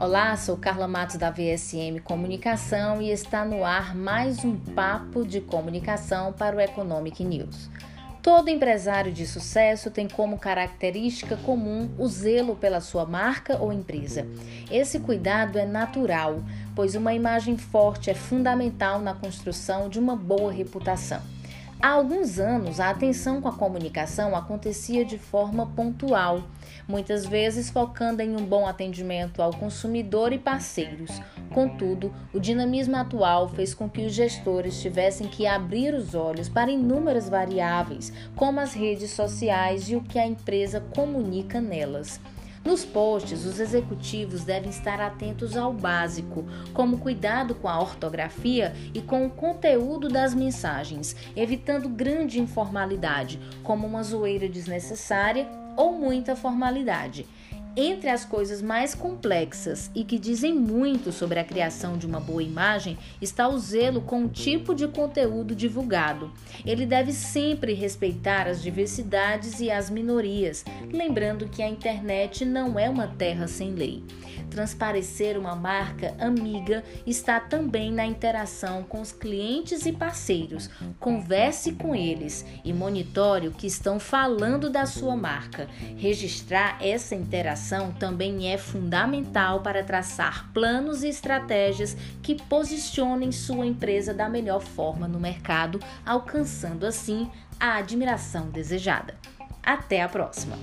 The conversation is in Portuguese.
Olá, sou Carla Matos da VSM Comunicação e está no ar mais um papo de comunicação para o Economic News. Todo empresário de sucesso tem como característica comum o zelo pela sua marca ou empresa. Esse cuidado é natural, pois uma imagem forte é fundamental na construção de uma boa reputação. Há alguns anos, a atenção com a comunicação acontecia de forma pontual, muitas vezes focando em um bom atendimento ao consumidor e parceiros. Contudo, o dinamismo atual fez com que os gestores tivessem que abrir os olhos para inúmeras variáveis, como as redes sociais e o que a empresa comunica nelas. Nos posts, os executivos devem estar atentos ao básico, como cuidado com a ortografia e com o conteúdo das mensagens, evitando grande informalidade, como uma zoeira desnecessária ou muita formalidade. Entre as coisas mais complexas e que dizem muito sobre a criação de uma boa imagem está o zelo com o tipo de conteúdo divulgado. Ele deve sempre respeitar as diversidades e as minorias, lembrando que a internet não é uma terra sem lei. Transparecer uma marca amiga está também na interação com os clientes e parceiros. Converse com eles e monitore o que estão falando da sua marca. Registrar essa interação também é fundamental para traçar planos e estratégias que posicionem sua empresa da melhor forma no mercado, alcançando assim a admiração desejada. Até a próxima!